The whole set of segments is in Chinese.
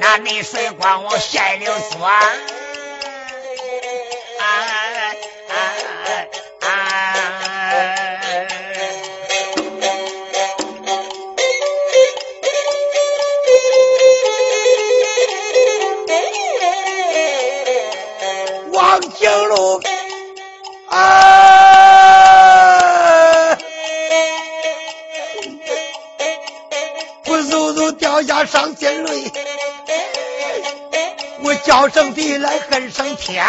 那内水光往县里钻。上心累，我叫声地来恨声天，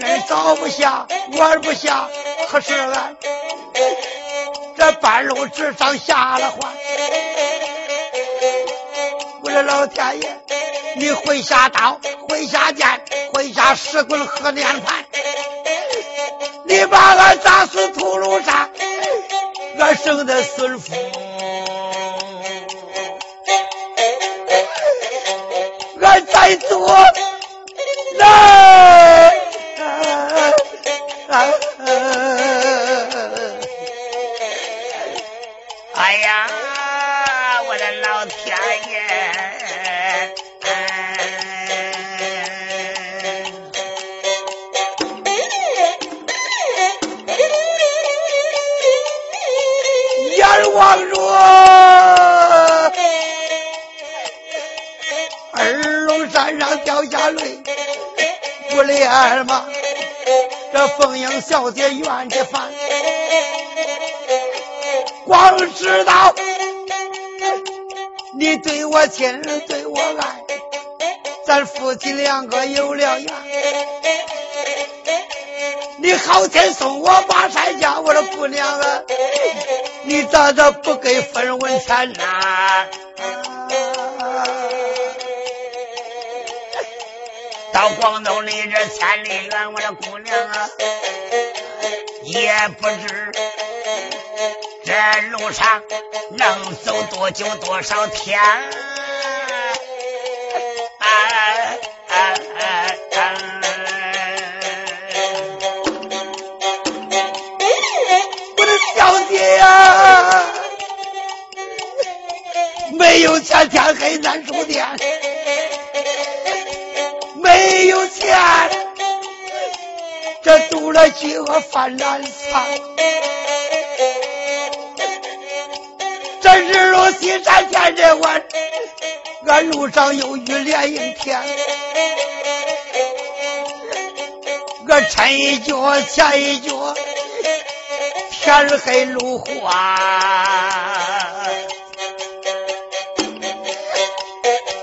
俺早不下，晚不下，可是俺这半路之上下了话，我的老天爷，你会下刀，会下剑，会下石棍和连盘，你把俺砸死屠路上，俺生的孙福。在做来，哎呀，我的老天爷！阎王说。山上掉下泪，不连吗？这凤英小姐怨的烦，光知道你对我亲，对我爱，咱夫妻两个有了缘。你好天送我八山家，我的姑娘啊，你咋咋不给分文钱呐？到广东里这千里远，我的姑娘啊，也不知这路上能走多久多少天。我的小姐呀，没有钱，天黑难住店。没有钱，这肚了饥饿犯难藏。这日落西山天日晚，俺路上有雨连阴天。我抻一脚前一脚，天黑路滑，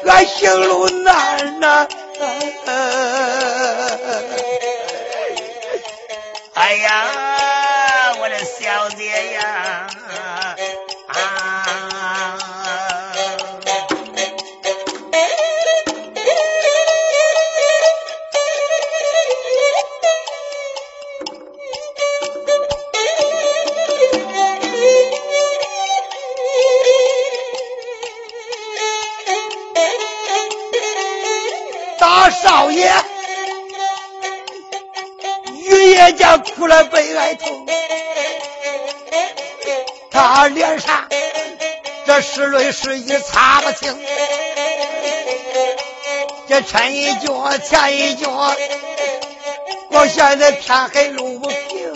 俺行路难呐。呀，叶家哭了悲哀痛，他脸上这湿泪湿衣擦不清，这抻一脚前一脚，我现在天黑路不平。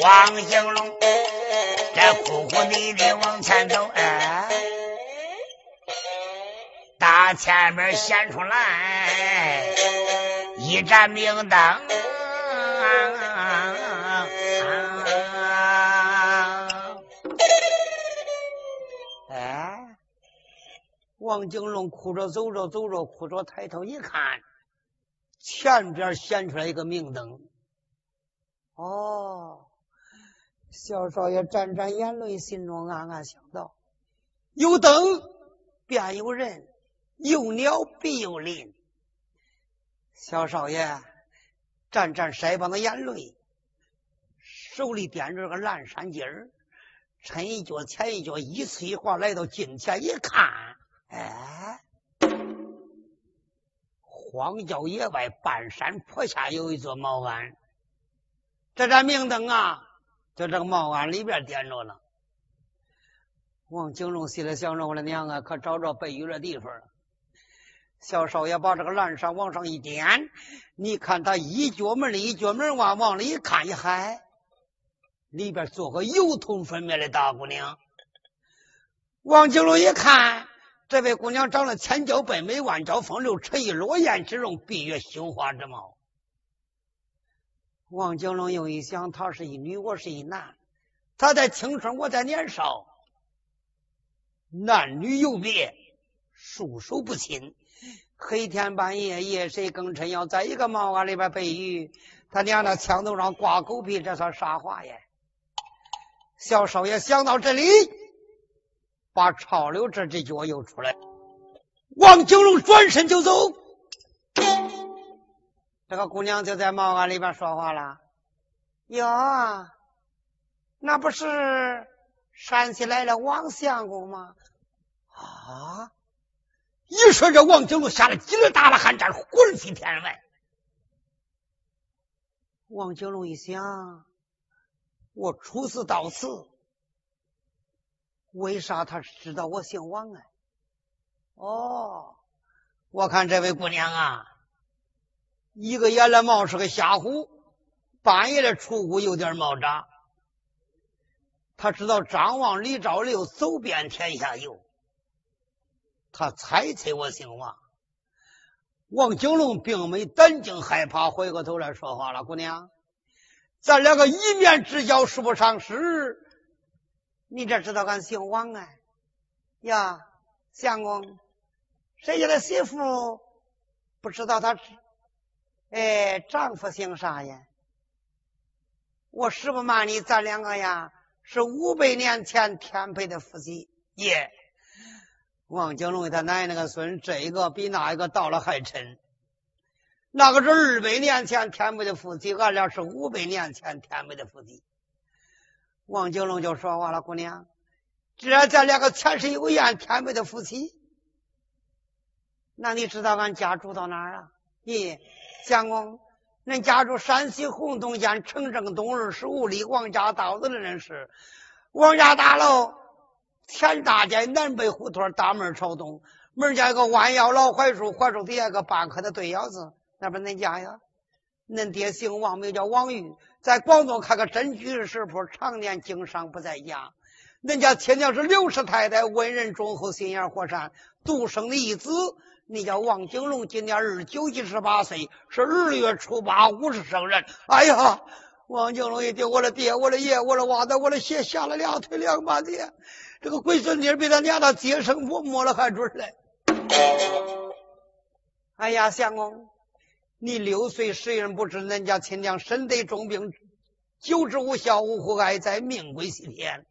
王兴龙这哭哭啼啼往前走，哎。大前面显出来一盏明灯，哎，王景龙哭着走着走着，哭着抬头一看，前边显出来一个明灯。哦，小少爷沾沾眼泪，心中暗暗想到：有灯便有人。有鸟必有林，小少爷沾沾腮帮子眼泪，手里掂着个蓝山鸡儿，抻一脚前一脚，一次一划来到近前一看，哎，荒郊野外半山坡下有一座茅庵，这盏明灯啊，在这个茅庵里边点着了。王景龙心里想着：“我的娘啊，可找着背雨的地方了。”小少爷把这个栏杆往上一点，你看他一脚门的一脚门往往里一看，一嗨，里边坐个油头粉面的大姑娘。王景龙一看，这位姑娘长得千娇百媚，万娇风流，沉鱼落雁之容，闭月羞花之貌。王景龙又一想，她是一女，我是一男，他在青春，我在年少，男女有别，束手不亲。黑天半夜，夜深更沉，要在一个茅庵里边背雨，他娘的墙头上挂狗皮，这算啥话呀？小少爷想到这里，把潮流这只脚又出来，王九龙转身就走。这个姑娘就在茅庵里边说话了：“哟，那不是山西来了王相公吗？”啊！一说这王九龙吓得几个大了汗战，魂飞天外。王九龙一想，我初次到此，为啥他知道我姓王啊？哦，我看这位姑娘啊，一个眼来冒是个瞎虎，半夜的出屋有点冒扎。他知道张望、李赵六走遍天下游。他猜测我姓王，王景龙并没胆惊害怕，回过头来说话了：“姑娘，咱两个一面之交，说不上时，你这知道俺姓王啊？呀，相公，谁家的媳妇不知道他，哎，丈夫姓啥呀？我实不瞒你，咱两个呀是五百年前天配的夫妻耶。”王景龙他奶奶个孙，这一个比那一个到了还沉。那个是二百年前天配的夫妻，俺俩是五百年前天配的夫妻。王景龙就说话了：“姑娘，既然咱两个前世有缘，天配的夫妻，那你知道俺家住到哪儿啊？咦，相公，恁家住山西洪洞县城正东二十五里王家道子的人是王家大楼。”前大街南北胡同，大门朝东，门前有个弯腰老槐树，槐树底下个半棵的对腰子，那不恁家呀？恁爹姓王，名叫王玉，在广东开个真居士食铺，常年经商不在家。恁家亲娘是刘氏太太，为人忠厚，心眼和善，独生的一子，你叫王景龙，今年二十九一十八岁，是二月初八五十生人。哎呀，王景龙一听，我的爹，我的爷，我的娃子，我的鞋，吓了两腿两把的。这个龟孙女比他娘的接生婆摸了还准嘞！哎呀，相公，你六岁时人不知，恁家亲娘身得重病，久治无效，无护哀在，命归西天。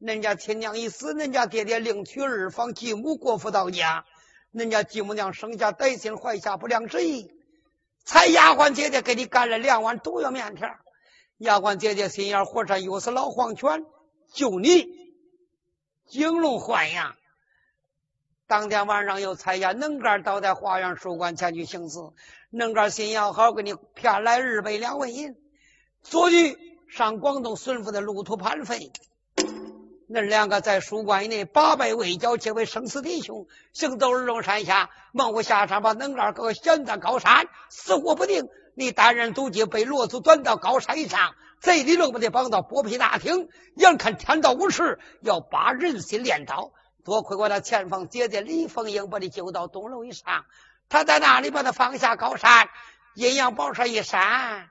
恁家亲娘一死，恁家爹爹另娶二房继母过府到家，恁家继母娘生下歹心，怀下不良之意，才丫鬟姐姐给你干了两碗毒药面条。丫鬟姐姐心眼火善，又是老黄犬，救你。景龙换阳，当天晚上又猜下能干倒在花园书馆前去行刺。能干心要好，给你骗来日本两位银，足去上广东孙府的路途盘费。恁两个在书馆内八拜为交，结为生死弟兄，行走二龙山下，猛虎下山，把能二哥悬在高山，死活不定。你单人独骑，被罗祖端到高山上。贼里弄不得绑到剥皮大厅，眼看天道无时，要把人心练刀。多亏我的前方姐姐李凤英把你救到东楼以上，他在那里把他放下高山，阴阳宝扇一扇，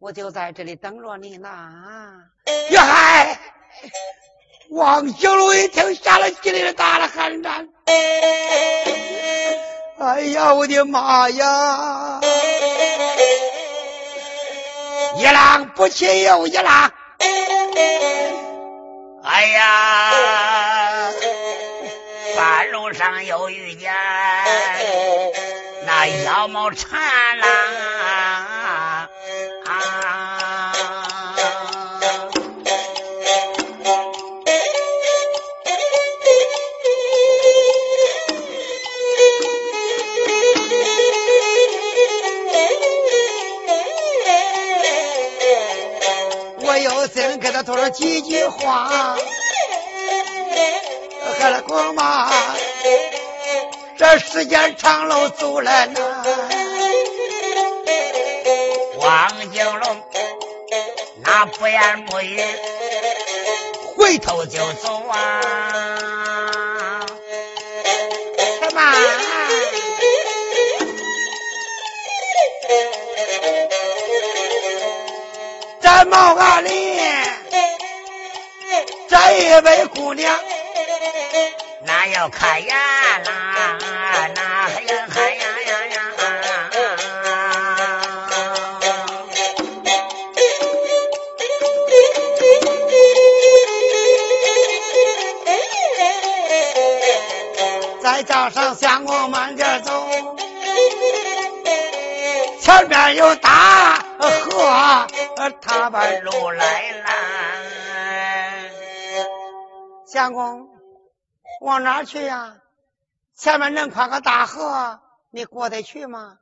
我就在这里等着你呢。呀嗨！王小龙一听，吓得心里打了寒战。哎呀，我的妈呀！一浪不起又一浪，哎呀，半路上又遇见那妖猫缠郎。先他说了几句话，喝了光嘛，这时间长了走了呢。王金龙那不言不语，回头就走啊！什么？这毛阿里，这一位姑娘。那要开眼啦，那还要看呀呀呀！再加上相公慢点走，前边有大河，他把路来了。相公。往哪去呀？前面那宽个大河，你过得去吗？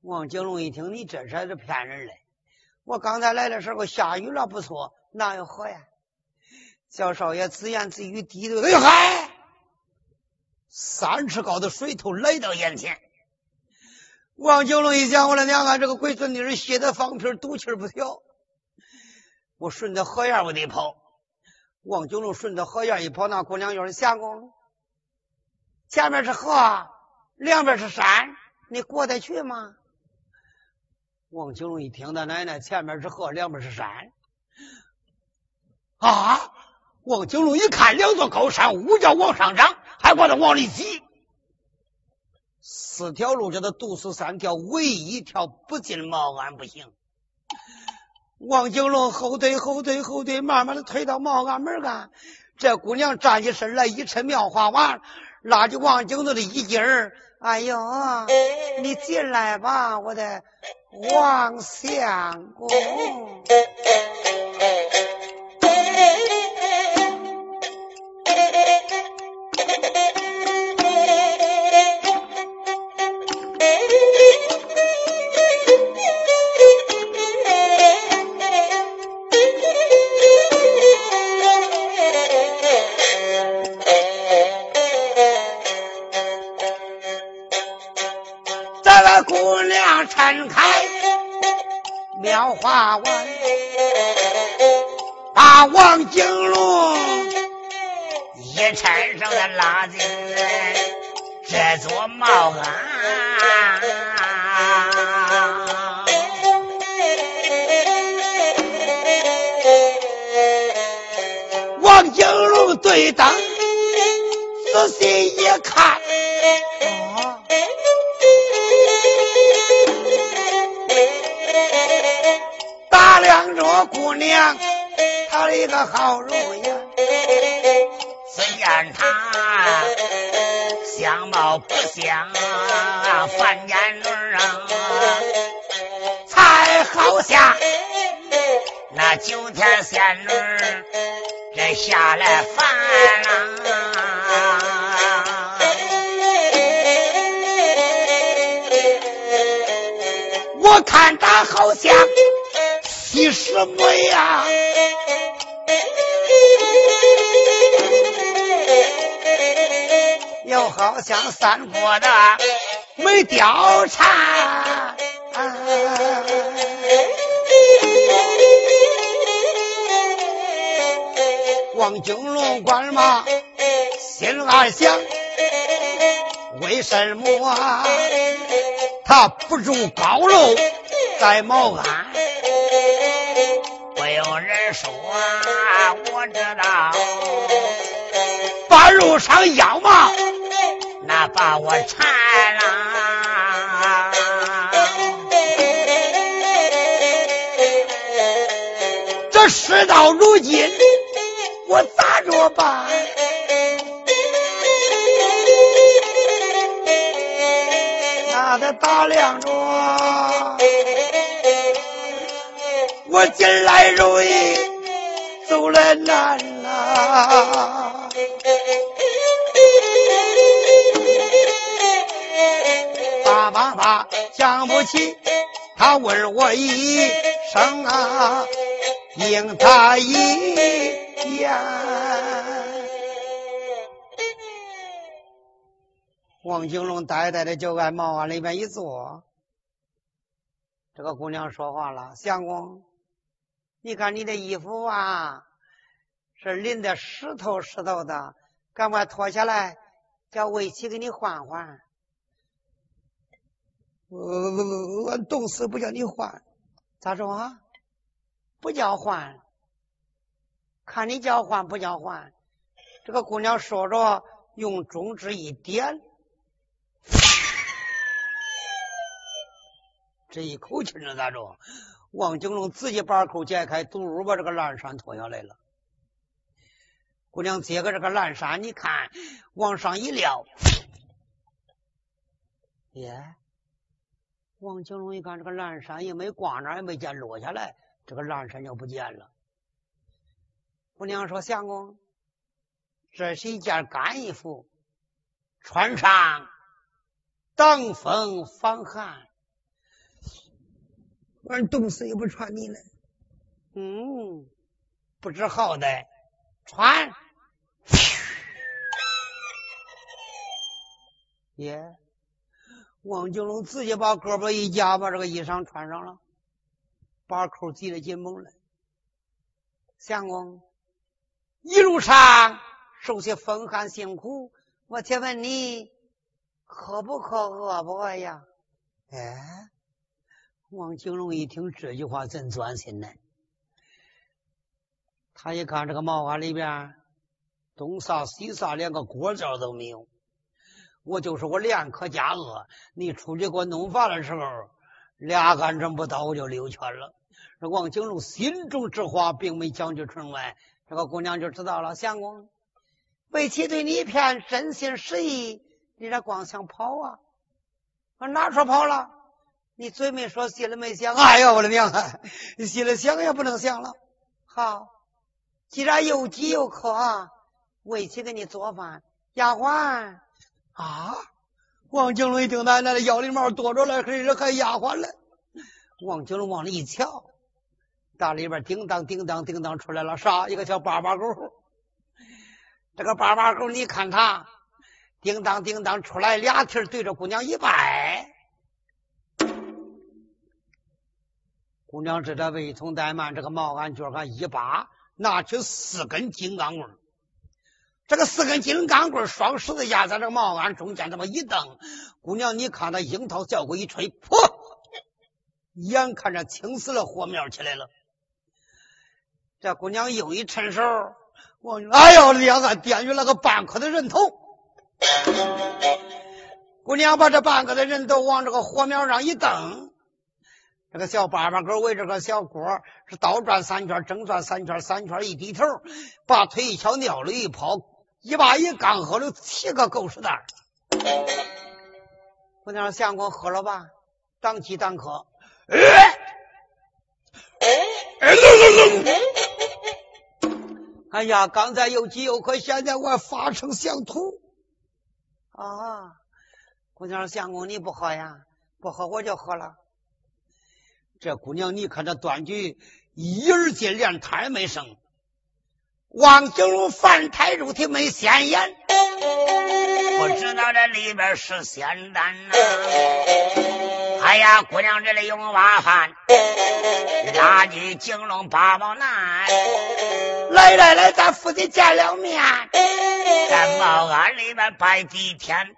王景龙一听，你这是是骗人嘞！我刚才来的时候下雨了，不错，哪有河呀？小少爷自言自语，低头，哎呦嗨！三尺高的水头来到眼前。王景龙一想，我的娘啊，这个龟孙女是血的放屁，赌气不小。我顺着河沿我得跑。王九龙顺着河沿一跑，那姑娘又是相公，前面是河，两边是山，你过得去吗？王九龙一听，他奶奶，前面是河，两边是山，啊！王九龙一看，两座高山，五角往上涨，还管他往里挤，四条路叫他堵死三条，唯一一条不进茅庵不行。王景龙后退后退后退，慢慢的退到茅庵门干。这姑娘站起身来，一抻妙花娃，拉着王景龙的衣襟儿。哎呦，你进来吧，我的王相公。花完，把王景龙一搀上的拉进这座茅庵。王景龙对灯仔细一看。这姑娘，她的一个好容颜，只见她相貌不像范家女啊，才好像那九天仙女这下来凡啊！我看她好像。你什么呀？又好像三国的没貂蝉。王景龙官嘛，心暗想：为什么他不住高楼，在茅庵？我知道，半路上要嘛，那把我馋了。这事到如今，我咋着办？那得打量着。我进来容易，都来难了爸爸爸想不起他问我一声啊应他一言。王金龙呆呆的就往茅房里面一坐。这个姑娘说话了相公你看你的衣服啊，是淋的湿透湿透的，赶快脱下来，叫魏七给你换换。”我我我冻死不叫你换，咋说啊？不叫换，看你叫换不叫换。这个姑娘说着，用中指一点。这一口气呢，咋着？王景龙自己把口解开，嘟把这个蓝衫脱下来了。姑娘接个这个蓝衫，你看往上一撂，耶！王景龙一看这个蓝衫也没挂那，也没见落下来，这个蓝衫就不见了。姑娘说：“相公，这是一件干衣服，穿上挡风防寒。”俺冻死也不穿你了，嗯，不知好歹，穿，耶！王金龙自己把胳膊一夹，把这个衣裳穿上了，把口系得紧绷了。相公，一路上受些风寒辛苦，我且问你，渴不渴，饿不饿呀？哎。王景龙一听这句话，真钻心呢。他一看这个茅庵里边东撒西撒，连个锅灶都没有。我就说我连渴加饿，你出去给我弄饭的时候，俩杆针不到，我就溜圈了。这王景龙心中之话，并没讲句纯外，这个姑娘就知道了。相公，为妻对你一片真心实意，你这光想跑啊？我哪说跑了？你嘴没说，心里没想。哎呀，我的娘啊！心里想也不能想了。好，既然又急又渴，啊，为妻给你做饭。丫鬟啊！王景龙一听，奶奶的腰里毛多着了，可是还丫鬟了。王景龙往里一瞧，大里边叮当叮当叮当出来了，啥？一个小巴巴狗。这个巴巴狗，你看他叮当叮当出来，俩蹄对着姑娘一拜。姑娘知道未从怠慢，这个毛鞍脚上一扒，拿起四根金刚棍这个四根金刚棍双十字架在这个毛鞍中间，这么一蹬，姑娘，你看那樱桃效果一吹，噗！眼看着青死了，火苗起来了。这姑娘又一趁手，我哎呦，两个点于那个半颗的人头。姑娘把这半个的人头往这个火苗上一蹬。这个小八八狗围着个小锅，是倒转三圈，正转三圈，三圈一低头，把腿一翘，尿里一泡，一把一缸喝了七个狗屎蛋。姑娘相公喝了吧，当饥当渴。哎呀，刚才又饥又渴，现在我发成想吐。啊，姑娘相公你不喝呀？不喝我就喝了。这姑娘，你看这断句一耳进，连胎没生。王景龙凡胎入体没显眼，不知道这里边是仙丹呐。哎呀，姑娘这里用挖饭，拉举景龙八宝男，来来来，咱夫妻见了面，在茅庵里边拜地天。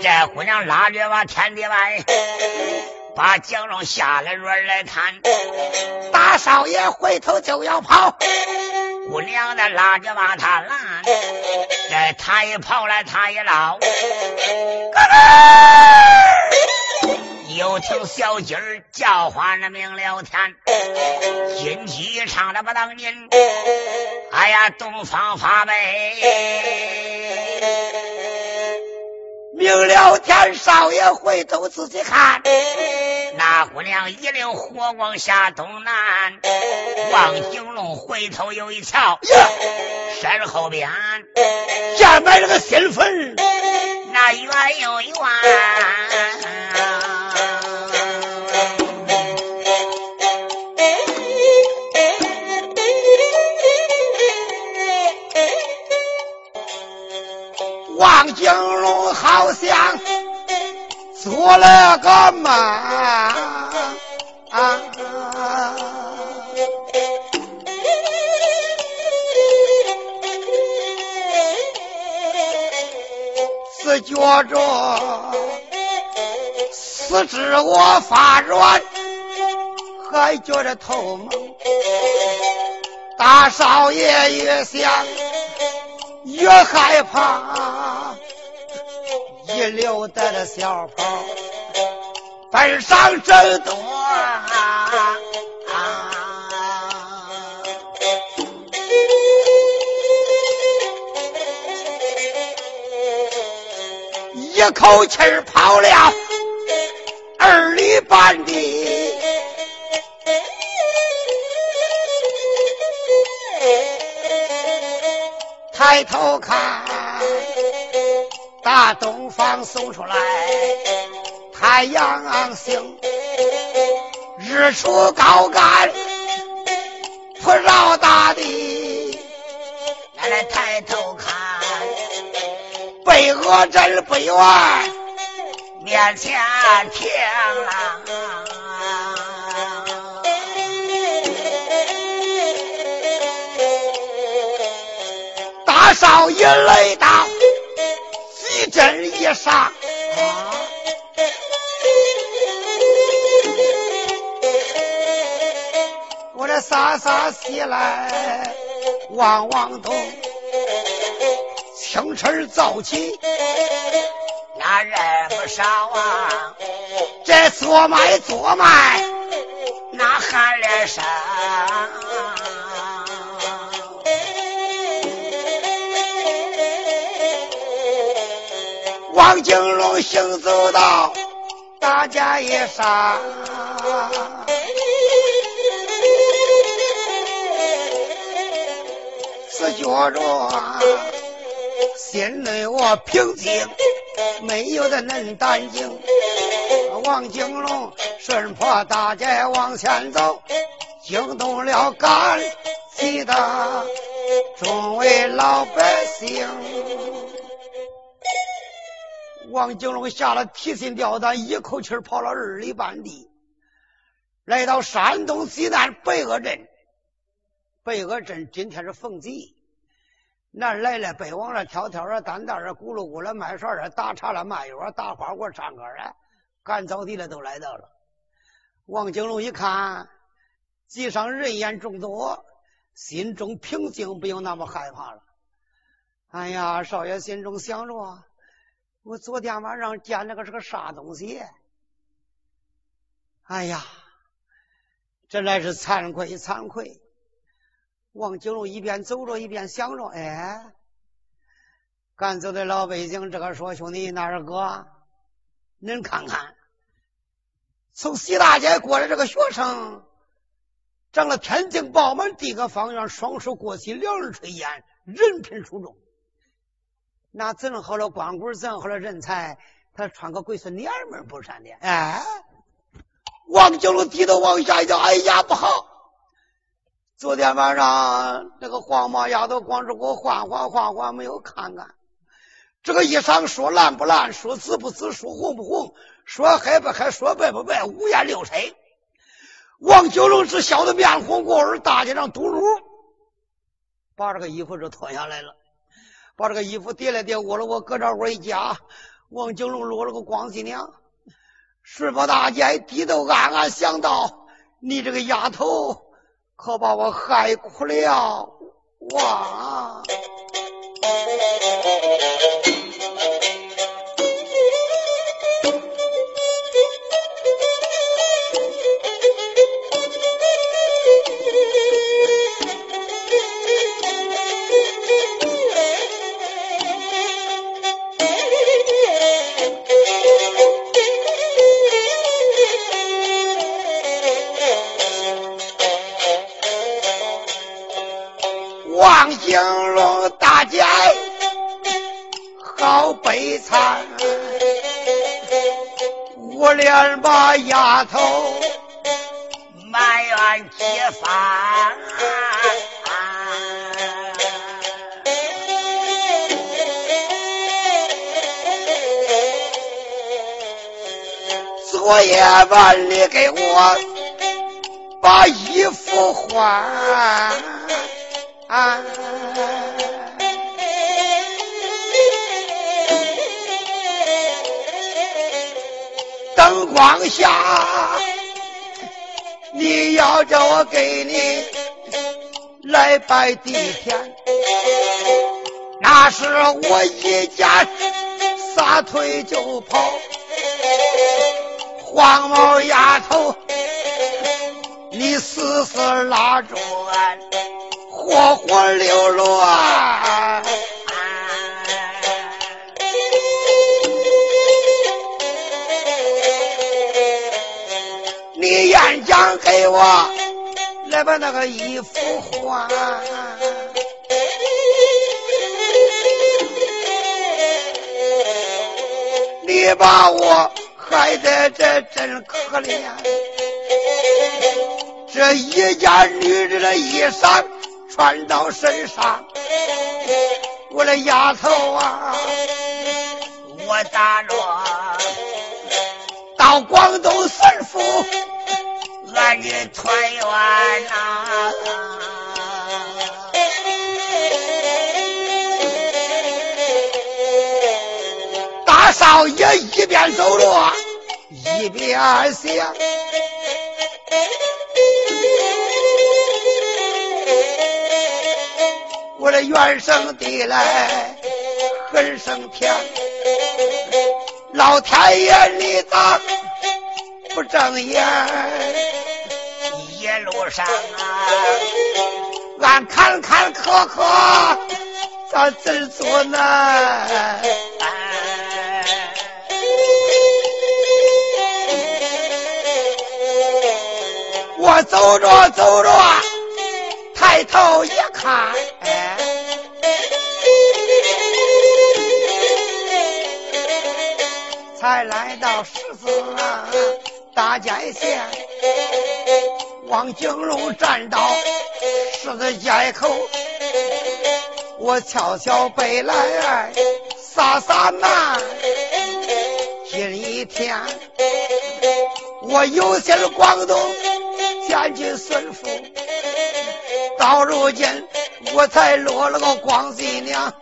这姑娘拉着往天地外。把江龙下来轮来看，大少爷回头就要跑，姑娘的拉着把他拦，这他一跑来他一捞，哥哥，又听小鸡儿叫唤的明了天，金鸡唱的不当音，哎呀，东方发美。明了天，少爷回头仔细看，那姑娘一领火光下东南。望景龙回头又一瞧，呀，身后边站埋了个新坟，那远又远。王景龙。好像做了个梦，啊是觉着四肢我发软，还觉着头蒙。大少爷越想越害怕，一溜带的小跑奔上正东，一口气跑了二里半地。抬头看，大东方送出来太阳星，日出高干普照大地。俺来抬头看，北河镇不远，面前天大。少爷来到一上，我这洒洒西来望望东，清晨早起那人不少啊，这做卖做卖那喊连声。王金龙行走到大街一上，是觉着心里我平静，没有的恁胆惊。王金龙顺坡大街往前走，惊动了赶集的众位老百姓。王景龙下了提心吊胆，一口气跑了二里半地，来到山东济南北鹅镇。北鹅镇今天是逢集，那来了北往那挑挑啊，担担啊，咕噜咕噜卖串啊，打茶了卖药打花锅唱歌啊，赶早地的都来到了。王景龙一看，集上人烟众多，心中平静，不用那么害怕了。哎呀，少爷心中想着。我昨天晚上见那个是个啥东西？哎呀，真来是惭愧惭愧！王九龙一边走着一边想着：哎，赶走的老北京，这个说兄弟，那二哥，恁看看，从西大街过来这个学生，长了天津饱满，地个方圆，双手过膝，两耳垂涎，人品出众。那整好了光棍，整好了人才，他穿个鬼孙娘们不善的。哎，王九龙低头往下一瞧，哎呀，不好！昨天晚上那个黄毛丫头光是给我换换换换，没有看看这个衣裳，说烂不烂，说紫不紫，说红不红，说黑不黑，说白不白，五颜六色。王九龙是笑得面红过耳，大街上嘟噜，把这个衣服就脱下来了。把这个衣服叠了叠，窝了我，搁这窝一夹。王景龙落了个光新娘，顺坡大姐低头暗暗想到：你这个丫头，可把我害苦了，哇！我连把丫头埋怨几番，昨夜晚你给我把衣服换。光下，你要叫我给你来拜地天，那是我一家撒腿就跑，黄毛丫头，你死死拉住俺，活活溜落。你演讲给我来把那个衣服换，你把我害得这真可怜，这一件女人的衣裳穿到身上，我的丫头啊，我打着到广东省府。俺的团圆呐，大少爷一边走着一边想，我的原生地来很生天，老天爷你咋不睁眼？一路上啊，俺坎坎坷坷，咋怎做呢？我走着走着，抬头一看，才来到十字大街县。王景荣站到十字街口，我悄悄背来撒撒难。今一天，我有心广东前去孙府，到如今我才落了个光绪娘，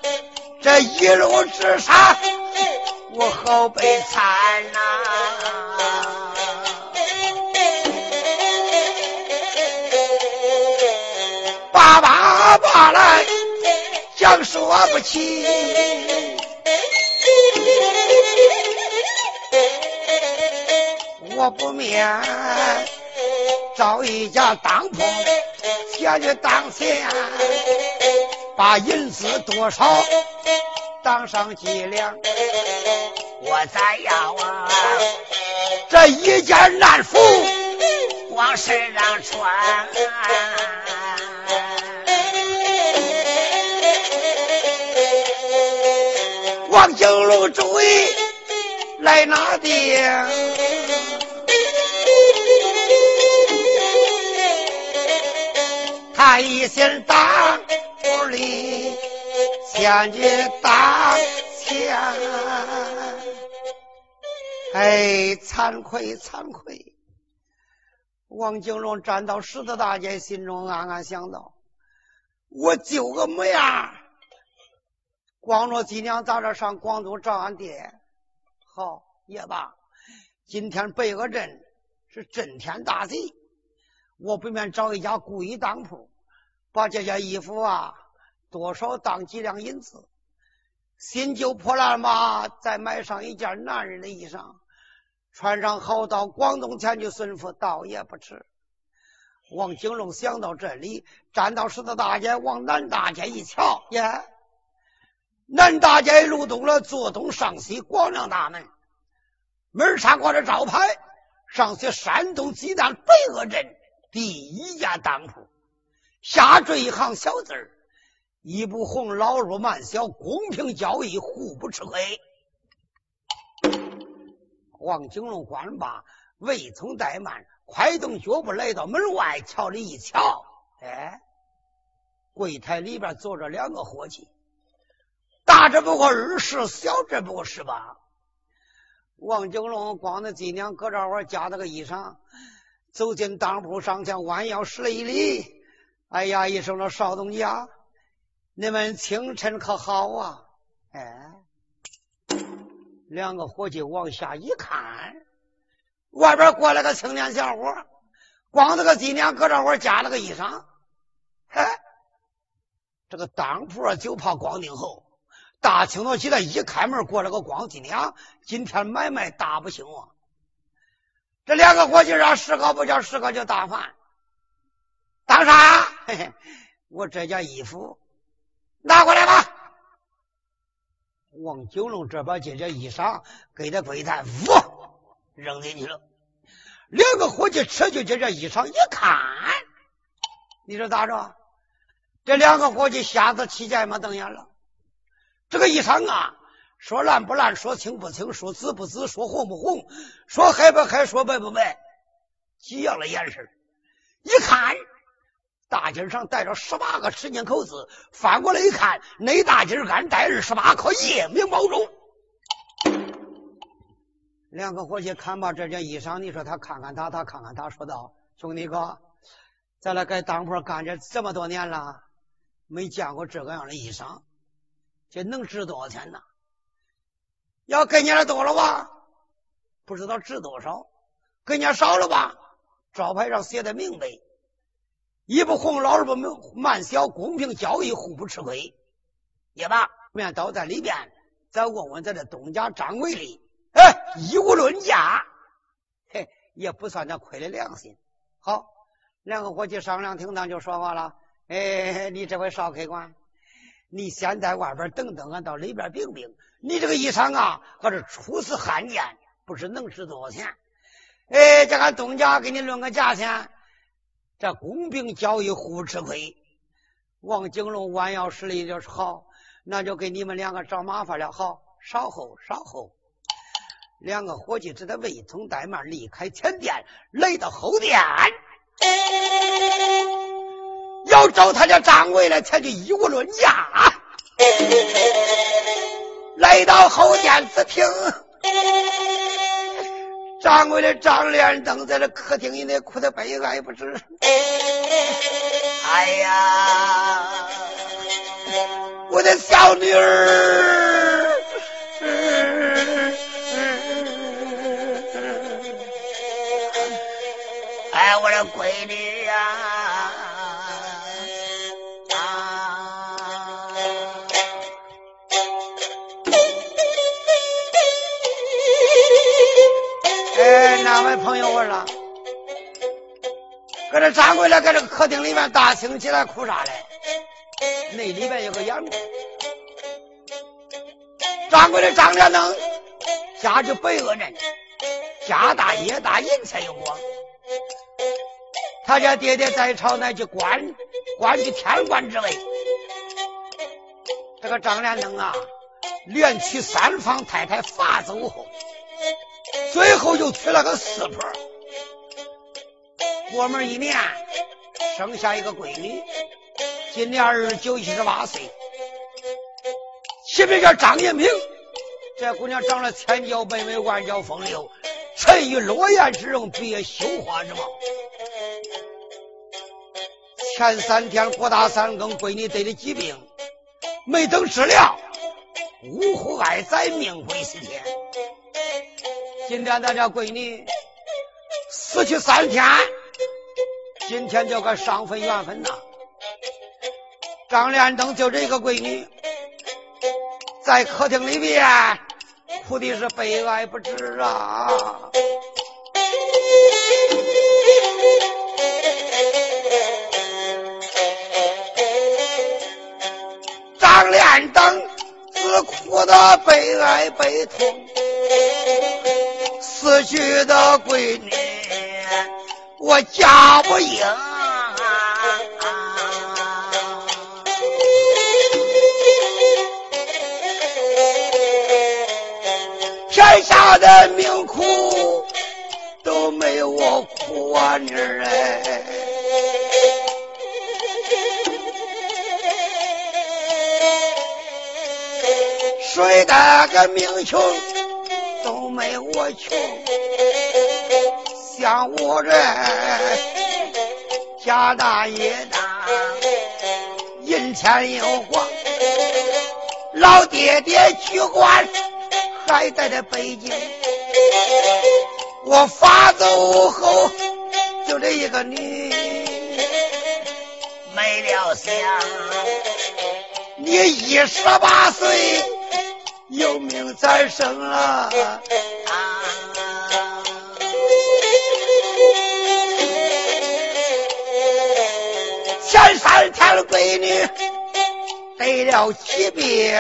这一路之上我好悲惨呐。爸爸爸来讲说不起，我不免找一家当铺前去当钱，把银子多少当上几两，我再要啊？这一件烂服往身上穿。王景龙主意来哪的？他一心当府里前去当钱，哎，惭愧惭愧！王景龙站到十字大街，心中暗暗想到：我就个模样。光着脊梁咋着上广东找俺爹？好也罢，今天背个阵是震天大吉，我不免找一家故衣当铺，把这件衣服啊，多少当几两银子，新旧破烂嘛，再买上一件男人的衣裳，穿上好到广东前去孙府，倒也不迟。王景龙想到这里，站到十字大街往南大街一瞧，耶！南大街路东了，坐东上西，广亮大门，门上挂着招牌，上写山东鸡蛋北河镇第一家当铺，下缀一行小字儿：一不红，老弱慢小，公平交易，互不吃亏。王景龙关罢，未曾怠慢，快动脚步来到门外，瞧了一瞧，哎，柜台里边坐着两个伙计。大只不过二十，小只不过十八。王九龙光着金娘搁这会夹着个衣裳，走进当铺上前弯腰施了一礼。哎呀，一声了少东家，你们清晨可好啊？哎，两个伙计往下一看，外边过来个青年小伙，光着个金娘搁这会夹了个衣裳。哎，这个当铺就怕光腚厚。大清早起来一开门，过来个光金娘，今天买卖大不兴啊！这两个伙计让石膏不叫石膏叫大饭。当啥？嘿嘿，我这件衣服拿过来吧。王九龙这边接着衣裳给他柜台呜扔进去了。两个伙计吃去接着衣裳一看，你说咋着？这两个伙计瞎子起见嘛瞪眼了。这个衣裳啊，说烂不烂，说青不青，说紫不紫，说红不红，说黑不黑，说白不白，几样的颜色。一看，大襟上带着十八个吃金口子，翻过来一看，那大襟杆带二十八颗夜明宝珠。两个伙计看吧这件衣裳，你说他看看他，他看看他，说道：“兄弟哥，咱俩在当铺干这这么多年了，没见过这个样的衣裳。”这能值多少钱呢？要跟人家多了吧，不知道值多少；跟人家少了吧，招牌上写的明白：一不哄，老二不慢小，公平交易，互不吃亏。也罢，面刀在里边，再问问咱这东家张伟丽，哎，一无论价，嘿，也不算他亏了良心。好，两个伙计商量听当，就说话了：哎，你这位少客官。你先在外边等等，俺到里边禀禀。你这个衣裳啊，可是初次罕见，不知能值多少钱。哎，叫俺东家给你论个价钱，这公平交易，互吃亏。王景龙弯腰施礼，就是好，那就给你们两个找麻烦了。好，稍后，稍后。两个伙计只得未通怠慢，离开前殿，来到后殿。要找他家掌柜的前去一无论价。来到后殿子厅，掌柜的张连等在这客厅里内哭得悲哀不止。哎呀，我的小女儿，哎，我的闺女朋友，我说，搁这掌柜的搁这个客厅里面大清起来哭啥嘞？那里边有个眼目，掌柜的张连能家就北鄂镇，家大业大，银钱又光。他家爹爹在朝乃就官，官居天官之位。这个张连能啊，连娶三房太太，发走后。最后又娶了个四婆，过门一年，生下一个闺女，今年二十九一十八岁，起名叫张艳萍。这姑娘长得千娇百媚，万娇风流，沉鱼落雁之容，别羞花之貌。前三天过大三更，闺女得了疾病，没等治疗，呜呼哀哉，命归西天。今天咱家闺女死去三天，今天就该上分缘分呐。张连登就这个闺女，在客厅里边哭的是悲哀不止啊。张连登只哭的悲哀悲痛。死去的闺女，我嫁不赢。天下的命苦都没我苦啊，女儿哎！谁的个命穷？没我穷，像我这家大业大，银钱又光，老爹爹去官还在这北京，我发走后就这一个女，没了想，你一十八岁有命再生了。三天闺女得了疾病，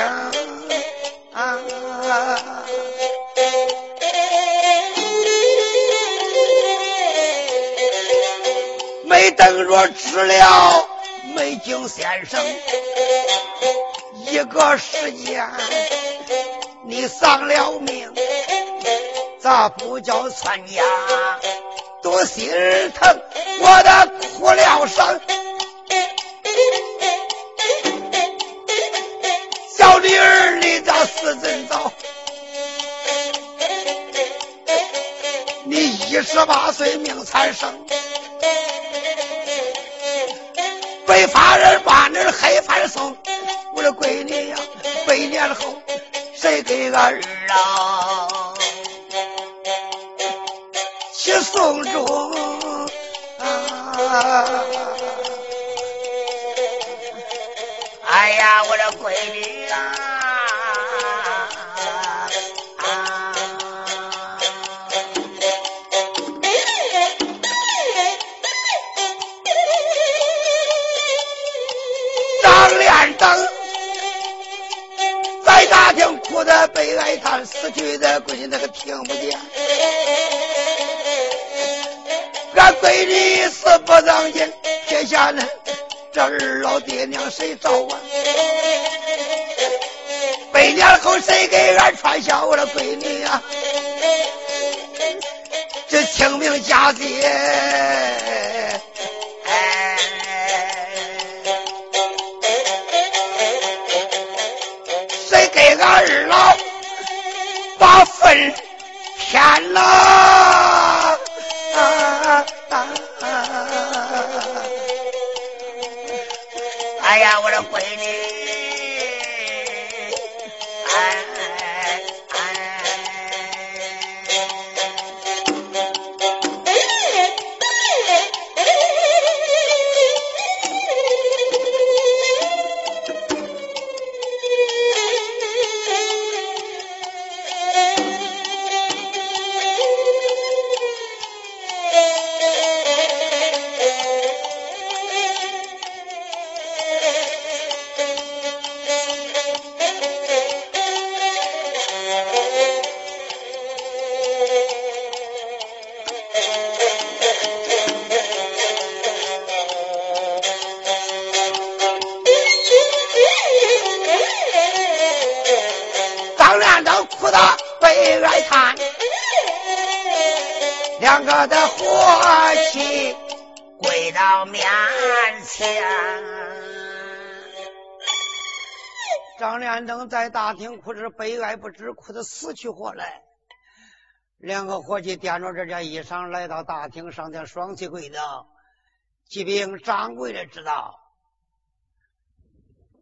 没等着治疗，美景先生一个时间，你丧了命，咋不叫全家都心疼？我的哭了声。女儿，你咋死真早？你一十八岁命惨生，白发人把你黑发送。我的闺女呀，百年后谁给儿啊去送终？啊！呀，我的闺女啊！张连登在大厅哭的悲哀叹，死去的闺女那个听不见。俺闺女死不当心，撇下了。这二老爹娘谁照管？百年后谁给俺传下我的闺女呀？这清明佳节，谁给俺二老把坟填了？起跪到面前。张连登在大厅哭着悲哀不止，哭得死去活来。两个伙计掂着这件衣裳来到大厅上前，双膝跪倒，疾病掌柜的知道。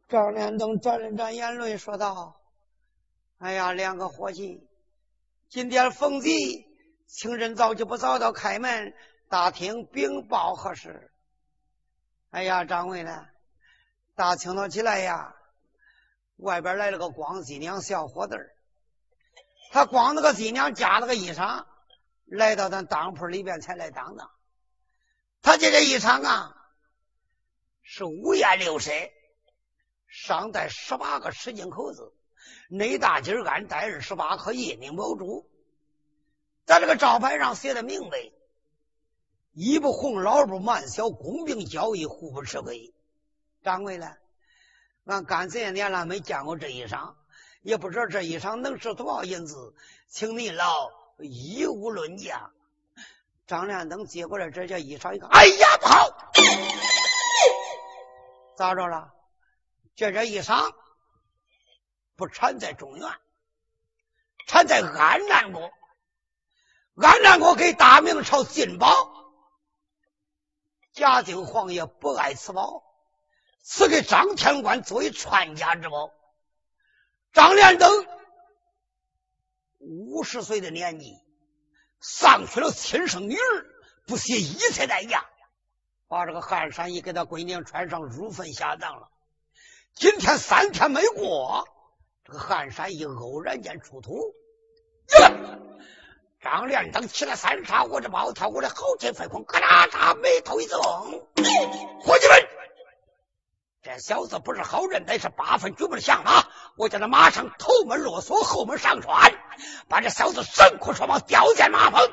张连登沾了沾眼泪，说道。哎呀，两个伙计，今天逢吉，请人早就不早早开门，大厅禀报何事？哎呀，掌柜的，大清早起来呀，外边来了个光新娘小伙子，他光那个新娘加了个衣裳，来到咱当铺里边才来当的。他这个衣裳啊，是五颜六色，上带十八个十金口子。内大襟鞍带二十八颗夜明宝珠，在这个招牌上写的明白：一不红，老不慢，小公平交易，互不吃亏。掌柜的，俺干这些年了没见过这衣裳，也不知道这衣裳能值多少银子，请您老以物论价。张连登接过来这件衣裳一看，哎呀，不好！咋着了？这件衣裳。不产在中原，产在安南国。安南国给大明朝进宝。嘉靖皇爷不爱此宝，赐给张天官作为传家之宝。张连登五十岁的年纪，丧娶了亲生女儿，不惜一切代价，把这个汗衫衣给他闺娘穿上，入坟下葬了。今天三天没过，这个汗衫衣偶然间出土。张连等起了三叉，我这暴跳，我这豪气飞空，咔嚓嚓，眉头一皱，伙计们，这小子不是好人，乃是八分军门的响马。我叫他马上头门落锁，后门上船，把这小子神哭双绑吊在马棚。